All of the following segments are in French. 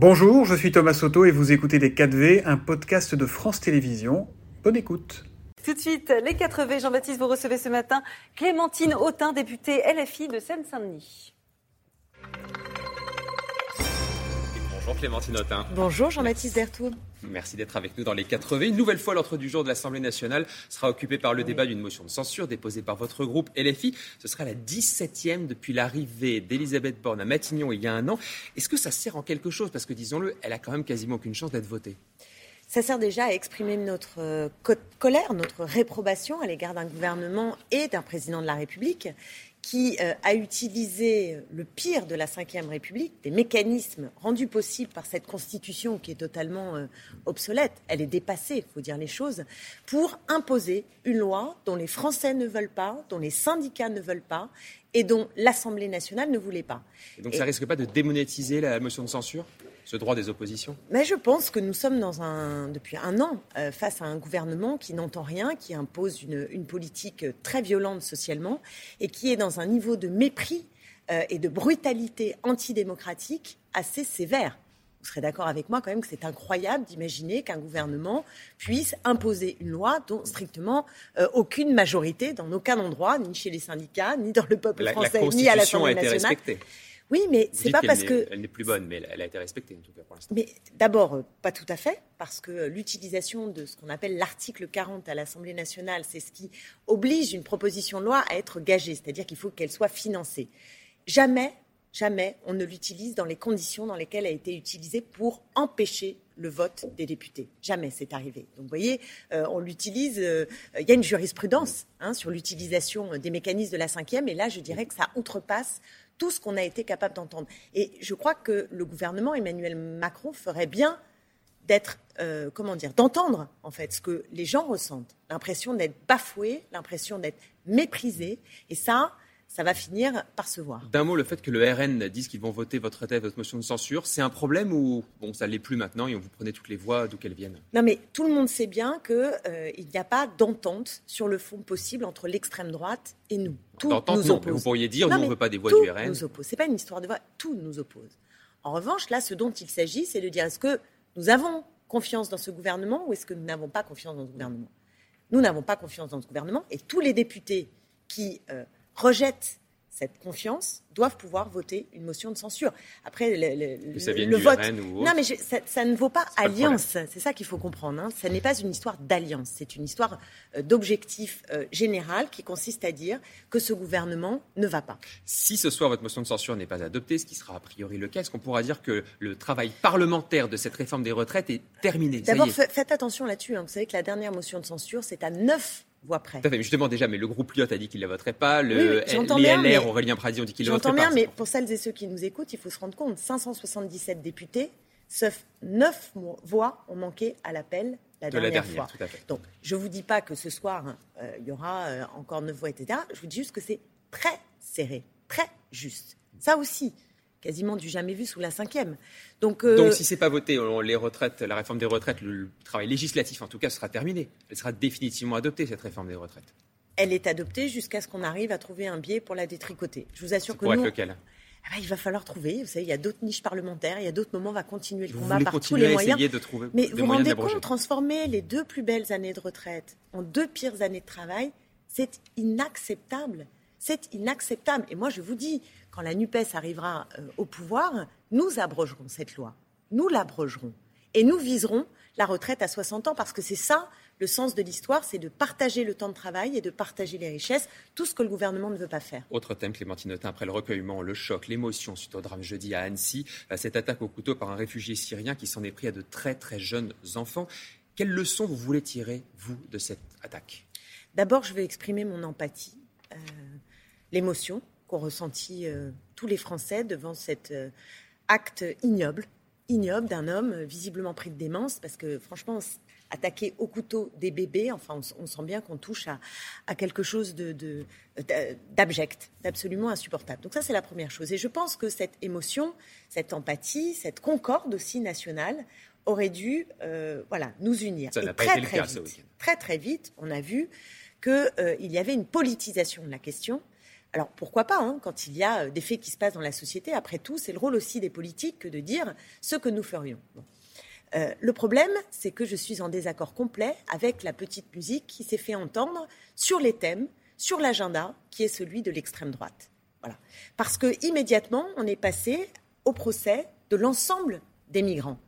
Bonjour, je suis Thomas Soto et vous écoutez Les 4V, un podcast de France Télévisions. Bonne écoute. Tout de suite, les 4V. Jean-Baptiste, vous recevez ce matin Clémentine Autain, députée LFI de Seine-Saint-Denis. Bonjour Clémentine Autain. Bonjour Jean-Baptiste Berthoud. Merci d'être avec nous dans les 4V. Une nouvelle fois, l'ordre du jour de l'Assemblée nationale sera occupé par le débat d'une motion de censure déposée par votre groupe LFI. Ce sera la 17e depuis l'arrivée d'Elisabeth Borne à Matignon il y a un an. Est-ce que ça sert en quelque chose? Parce que, disons-le, elle a quand même quasiment aucune chance d'être votée. Ça sert déjà à exprimer notre euh, colère, notre réprobation à l'égard d'un gouvernement et d'un président de la République qui euh, a utilisé le pire de la Ve République, des mécanismes rendus possibles par cette Constitution qui est totalement euh, obsolète, elle est dépassée, il faut dire les choses, pour imposer une loi dont les Français ne veulent pas, dont les syndicats ne veulent pas et dont l'Assemblée nationale ne voulait pas. Et donc ça risque pas de démonétiser la motion de censure? Ce droit des oppositions Mais je pense que nous sommes dans un, depuis un an euh, face à un gouvernement qui n'entend rien, qui impose une, politique très violente socialement et qui est dans un niveau de mépris euh, et de brutalité antidémocratique assez sévère. Vous serez d'accord avec moi quand même que c'est incroyable d'imaginer qu'un gouvernement puisse imposer une loi dont strictement euh, aucune majorité, dans aucun endroit, ni chez les syndicats, ni dans le peuple français, ni à l'Assemblée nationale. Respectée. Oui, mais c'est pas parce que. Elle n'est plus bonne, mais elle a été respectée en tout cas pour l'instant. Mais d'abord, euh, pas tout à fait, parce que l'utilisation de ce qu'on appelle l'article 40 à l'Assemblée nationale, c'est ce qui oblige une proposition de loi à être gagée, c'est-à-dire qu'il faut qu'elle soit financée. Jamais, jamais, on ne l'utilise dans les conditions dans lesquelles elle a été utilisée pour empêcher le vote des députés. Jamais c'est arrivé. Donc vous voyez, euh, on l'utilise. Euh, il y a une jurisprudence hein, sur l'utilisation des mécanismes de la cinquième, et là, je dirais que ça outrepasse tout ce qu'on a été capable d'entendre. Et je crois que le gouvernement Emmanuel Macron ferait bien d'être, euh, comment dire, d'entendre en fait ce que les gens ressentent, l'impression d'être bafoué, l'impression d'être méprisé, et ça, ça va finir par se voir. D'un mot, le fait que le RN dise qu'ils vont voter votre tête, votre motion de censure, c'est un problème ou bon, ça l'est plus maintenant et on vous prenez toutes les voix d'où qu'elles viennent? Non, mais tout le monde sait bien qu'il euh, n'y a pas d'entente sur le fond possible entre l'extrême droite et nous. Tout nous oppose. Vous pourriez dire, nous, on ne veut pas des voix du RN. nous oppose. C'est pas une histoire de voix, tout nous oppose. En revanche, là, ce dont il s'agit, c'est de dire est-ce que nous avons confiance dans ce gouvernement ou est-ce que nous n'avons pas confiance dans ce gouvernement? Nous n'avons pas confiance dans ce gouvernement et tous les députés qui euh, rejettent cette confiance doivent pouvoir voter une motion de censure. Après, le, vote. non, mais ça, ne vaut pas alliance. C'est ça qu'il faut comprendre. Hein. Ce n'est pas une histoire d'alliance. C'est une histoire euh, d'objectif euh, général qui consiste à dire que ce gouvernement ne va pas. Si ce soir votre motion de censure n'est pas adoptée, ce qui sera a priori le cas, est-ce qu'on pourra dire que le travail parlementaire de cette réforme des retraites est terminé? D'abord, faites attention là-dessus. Hein. Vous savez que la dernière motion de censure, c'est à neuf voix près. justement, déjà, mais le groupe Lyot a dit qu'il ne la voterait pas. Le oui, LR, Aurélien Pradi, ont dit qu'il ne la voterait pas. J'entends bien, mais pour celles et ceux qui nous écoutent, il faut se rendre compte 577 députés, sauf 9 voix ont manqué à l'appel la dernière, fois. Donc, je ne vous dis pas que ce soir, hein, euh, il y aura euh, encore 9 voix, etc. Je vous dis juste que c'est très serré, très juste. Ça aussi, quasiment du jamais vu sous la cinquième. Donc, euh, Donc si c'est pas voté, les retraites, la réforme des retraites, le travail législatif en tout cas sera terminé. Elle sera définitivement adoptée cette réforme des retraites. Elle est adoptée jusqu'à ce qu'on arrive à trouver un biais pour la détricoter. Je vous assure que nous, être lequel? ah bah, il va falloir trouver. Vous savez, il y a d'autres niches parlementaires, il y a d'autres moments, on va continuer le combat par tous les moyens. De trouver Mais vous vous rendez compte, transformer les deux plus belles années de retraite en deux pires années de travail, c'est inacceptable. C'est inacceptable. Et moi, je vous dis, quand la NUPES arrivera euh, au pouvoir, nous abrogerons cette loi. Nous l'abrogerons. Et nous viserons la retraite à 60 ans parce que c'est ça le sens de l'histoire, c'est de partager le temps de travail et de partager les richesses, tout ce que le gouvernement ne veut pas faire. Autre thème, Clémentine Autain, après le recueillement, le choc, l'émotion suite au drame jeudi à Annecy, euh, cette attaque au couteau par un réfugié syrien qui s'en est pris à de très très jeunes enfants. Quelles leçons vous voulez tirer, vous, de cette attaque? D'abord, je vais exprimer mon empathie, euh, l'émotion, qu'ont ressenti euh, tous les Français devant cet euh, acte ignoble, ignoble d'un homme euh, visiblement pris de démence, parce que franchement, attaquer au couteau des bébés, enfin, on, sent bien qu'on touche à, quelque chose de, d'abject, d'absolument insupportable. Donc ça, c'est la première chose. Et je pense que cette émotion, cette empathie, cette concorde aussi nationale aurait dû, voilà, nous unir. Ça très, le cas Très très vite, on a vu qu'il y avait une politisation de la question Alors pourquoi pas, hein, quand il y a euh, des faits qui se passent dans la société, après tout, c'est le rôle aussi des politiques que de dire ce que nous ferions. Euh, le problème, c'est que je suis en désaccord complet avec la petite musique qui s'est fait entendre sur les thèmes, sur l'agenda, qui est celui de l'extrême droite. Voilà. Parce que immédiatement, on est passé au procès de l'ensemble des migrants.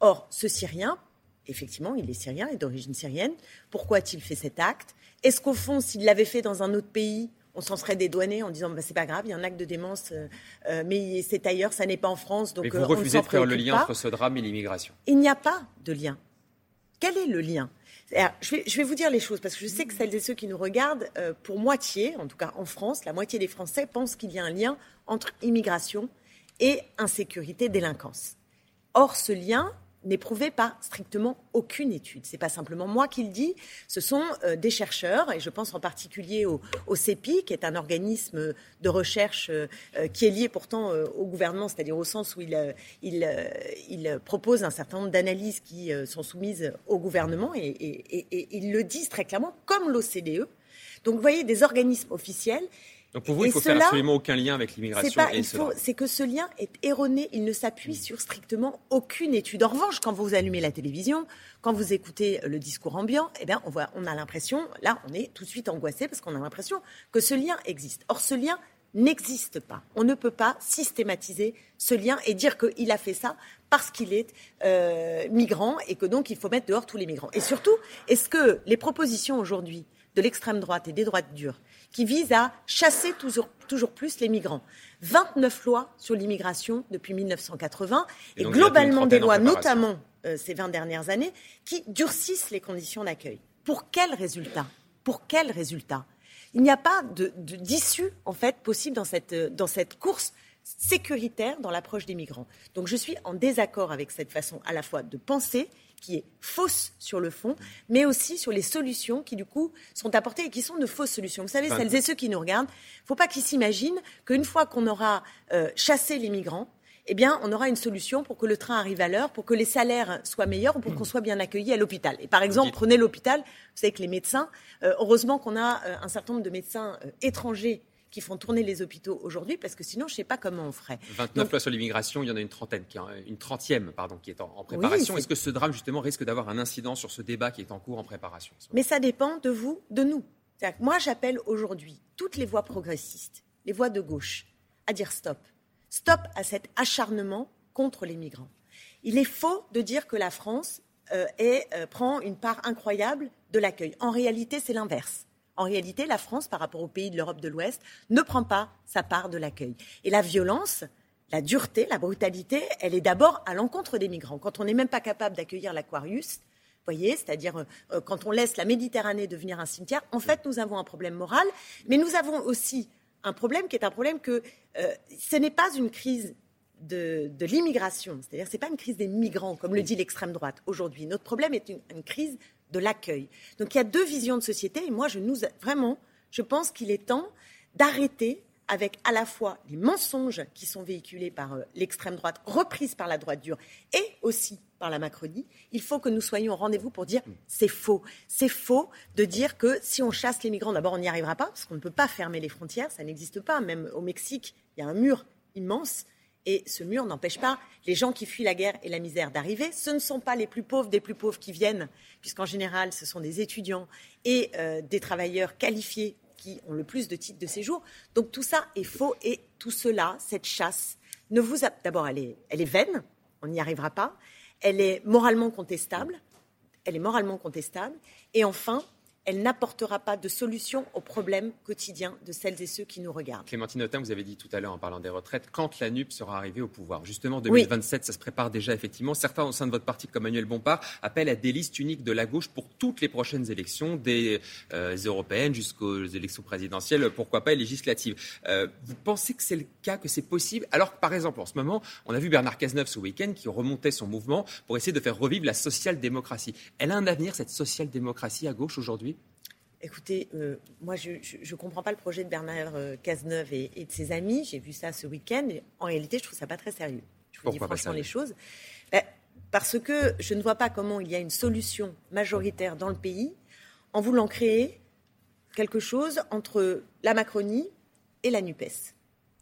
Or, ce Syrien, effectivement, il est syrien, est d'origine syrienne. Pourquoi a-t-il fait cet acte? Est-ce qu'au fond, s'il l'avait fait dans un autre pays, on s'en serait dédouané en disant bah, c'est pas grave, il y a un acte de démence, euh, euh, mais c'est ailleurs, ça n'est pas en France. Donc, mais vous euh, refusez de faire le lien entre ce drame et l'immigration. Il n'y a pas de lien. Quel est le lien? Je vais, je vais, vous dire les choses, parce que je sais que celles et ceux qui nous regardent, pour moitié, en tout cas en France, la moitié des Français pensent qu'il y a un lien entre immigration et insécurité, délinquance. Or, ce lien, n'est prouvé par strictement aucune étude. Ce n'est pas simplement moi qui le dis, ce sont euh, des chercheurs, et je pense en particulier au, CEPI, qui est un organisme de recherche euh, euh, qui est lié pourtant au gouvernement, c'est-à-dire au sens où il, propose un certain nombre d'analyses qui sont soumises au gouvernement, et ils le disent très clairement, comme l'OCDE. Donc vous voyez, des organismes officiels donc pour vous, il faut faire absolument aucun lien avec l'immigration. C'est que ce lien est erroné. Il ne s'appuie sur strictement aucune étude. En revanche, quand vous allumez la télévision, quand vous écoutez le discours ambiant, eh bien, on, voit, on a l'impression, là, on est tout de suite angoissé parce qu'on a l'impression que ce lien existe. Or, ce lien n'existe pas. On ne peut pas systématiser ce lien et dire qu'il a fait ça parce qu'il est euh, migrant et que donc il faut mettre dehors tous les migrants. Et surtout, est-ce que les propositions aujourd'hui de l'extrême droite et des droites dures qui vise à chasser toujours, toujours plus les migrants. 29 lois sur l'immigration depuis 1980 et, globalement des lois, notamment euh, ces 20 dernières années, qui durcissent les conditions d'accueil. Pour quel résultat? Pour quel résultat? Il n'y a pas d'issue de, en fait possible dans cette, euh, dans cette course sécuritaire dans l'approche des migrants. Donc je suis en désaccord avec cette façon à la fois de penser qui est fausse sur le fond, mais aussi sur les solutions qui, du coup, sont apportées et qui sont de fausses solutions. Vous savez, celles et ceux qui nous regardent, il ne faut pas qu'ils s'imaginent qu'une fois qu'on aura euh, chassé les migrants, eh bien, on aura une solution pour que le train arrive à l'heure, pour que les salaires soient meilleurs ou pour qu'on soit bien accueilli à l'hôpital. Et par exemple, prenez l'hôpital, vous savez que les médecins, euh, heureusement qu'on a euh, un certain nombre de médecins étrangers qui font tourner les hôpitaux aujourd'hui, parce que sinon, je ne sais pas comment on ferait. 29 lois sur l'immigration, il y en a une trentaine, qui, une trentième pardon, qui est en, préparation. Est-ce que ce drame, justement, risque d'avoir un incident sur ce débat qui est en cours en préparation Mais ça dépend de vous, de nous. Moi, j'appelle aujourd'hui toutes les voix progressistes, les voix de gauche, à dire stop. Stop à cet acharnement contre les migrants. Il est faux de dire que la France euh, euh, prend une part incroyable de l'accueil. En réalité, c'est l'inverse. En réalité, la France, par rapport aux pays de l'Europe de l'Ouest, ne prend pas sa part de l'accueil. Et la violence, la dureté, la brutalité, elle est d'abord à l'encontre des migrants. Quand on n'est même pas capable d'accueillir l'Aquarius, voyez, c'est-à-dire euh, quand on laisse la Méditerranée devenir un cimetière, en fait, nous avons un problème moral, mais nous avons aussi un problème qui est un problème que euh, ce n'est pas une crise de, l'immigration, c'est-à-dire ce n'est pas une crise des migrants, comme le dit l'extrême droite aujourd'hui. Notre problème est une crise de l'accueil. Donc il y a deux visions de société et moi je vraiment je pense qu'il est temps d'arrêter avec à la fois les mensonges qui sont véhiculés par euh, l'extrême droite, reprises par la droite dure et aussi par la Macronie, il faut que nous soyons au rendez-vous pour dire c'est faux. C'est faux de dire que si on chasse les migrants, d'abord on n'y arrivera pas, parce qu'on ne peut pas fermer les frontières, ça n'existe pas. Même au Mexique, il y a un mur immense. Et ce mur n'empêche pas les gens qui fuient la guerre et la misère d'arriver. Ce ne sont pas les plus pauvres des plus pauvres qui viennent, puisqu'en général, ce sont des étudiants et euh, des travailleurs qualifiés qui ont le plus de titres de séjour. Donc tout ça est faux et tout cela, cette chasse, ne vous d'abord elle est, elle est vaine, on n'y arrivera pas. Elle est moralement contestable. Elle est moralement contestable. Et enfin, elle n'apportera pas de solution aux problèmes quotidiens de celles et ceux qui nous regardent. Clémentine Autain, vous avez dit tout à l'heure en parlant des retraites, quand la NUP sera arrivée au pouvoir. Justement, 2027, ça se prépare déjà effectivement. Certains au sein de votre parti, comme Manuel Bompard, appellent à des listes uniques de la gauche pour toutes les prochaines élections, des euh, européennes jusqu'aux élections présidentielles, pourquoi pas législatives. Euh, vous pensez que c'est le cas, que c'est possible? Alors par exemple, en ce moment, on a vu Bernard Cazeneuve ce week-end qui remontait son mouvement pour essayer de faire revivre la social-démocratie. Elle a un avenir, cette social-démocratie à gauche aujourd'hui? Écoutez, euh, moi, je ne comprends pas le projet de Bernard euh, Cazeneuve et, de ses amis. J'ai vu ça ce week-end. En réalité, je trouve ça pas très sérieux. Je vous dis franchement les choses. Ben, parce que je ne vois pas comment il y a une solution majoritaire dans le pays en voulant créer quelque chose entre la Macronie et la NUPES.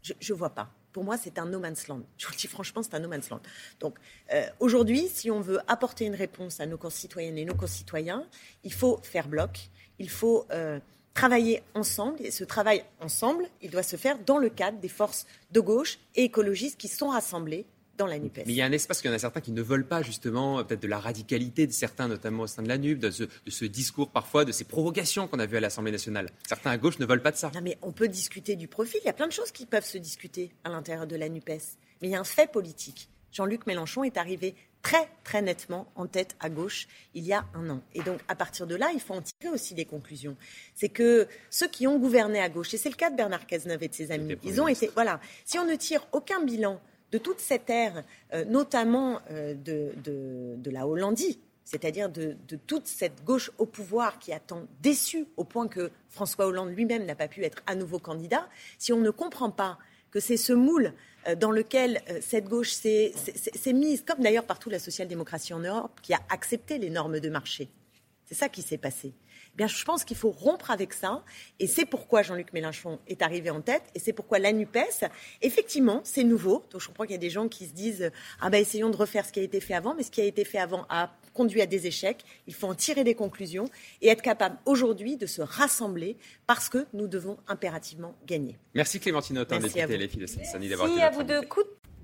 Je ne vois pas. Pour moi, c'est un no man's land. Je vous le dis franchement, c'est un no man's land. Donc, euh, aujourd'hui, si on veut apporter une réponse à nos concitoyennes et nos concitoyens, il faut faire bloc. Il faut euh, travailler ensemble. Et ce travail ensemble, il doit se faire dans le cadre des forces de gauche et écologistes qui sont rassemblées dans la NUPES. Mais il y a un espace qu'il y en a certains qui ne veulent pas, justement, peut-être de la radicalité de certains, notamment au sein de la NUP, de ce, discours parfois, de ces provocations qu'on a vues à l'Assemblée nationale. Certains à gauche ne veulent pas de ça. Non, mais on peut discuter du profil. Il y a plein de choses qui peuvent se discuter à l'intérieur de la NUPES. Mais il y a un fait politique. Jean-Luc Mélenchon est arrivé très, très nettement en tête à gauche il y a un an. Et donc, à partir de là, il faut en tirer aussi des conclusions. C'est que ceux qui ont gouverné à gauche, et c'est le cas de Bernard Cazeneuve et de ses amis, ils ont été. Voilà. Si on ne tire aucun bilan de toute cette ère, euh, notamment euh, de, la Hollandie, c'est-à-dire de, toute cette gauche au pouvoir qui a tant déçu au point que François Hollande lui-même n'a pas pu être à nouveau candidat, si on ne comprend pas que c'est ce moule euh, dans lequel cette gauche s'est mise, comme d'ailleurs partout la social-démocratie en Europe, qui a accepté les normes de marché. C'est ça qui s'est passé. Eh je pense qu'il faut rompre avec ça. Et c'est pourquoi Jean-Luc Mélenchon est arrivé en tête. Et c'est pourquoi la NUPES, effectivement, c'est nouveau. Donc je comprends qu'il y a des gens qui se disent Ah ben essayons de refaire ce qui a été fait avant. Mais ce qui a été fait avant a conduit à des échecs. Il faut en tirer des conclusions et être capable aujourd'hui de se rassembler parce que nous devons impérativement gagner. Merci Clémentine Autain, députée les filles de Seine-Saint-Denis d'avoir été à vous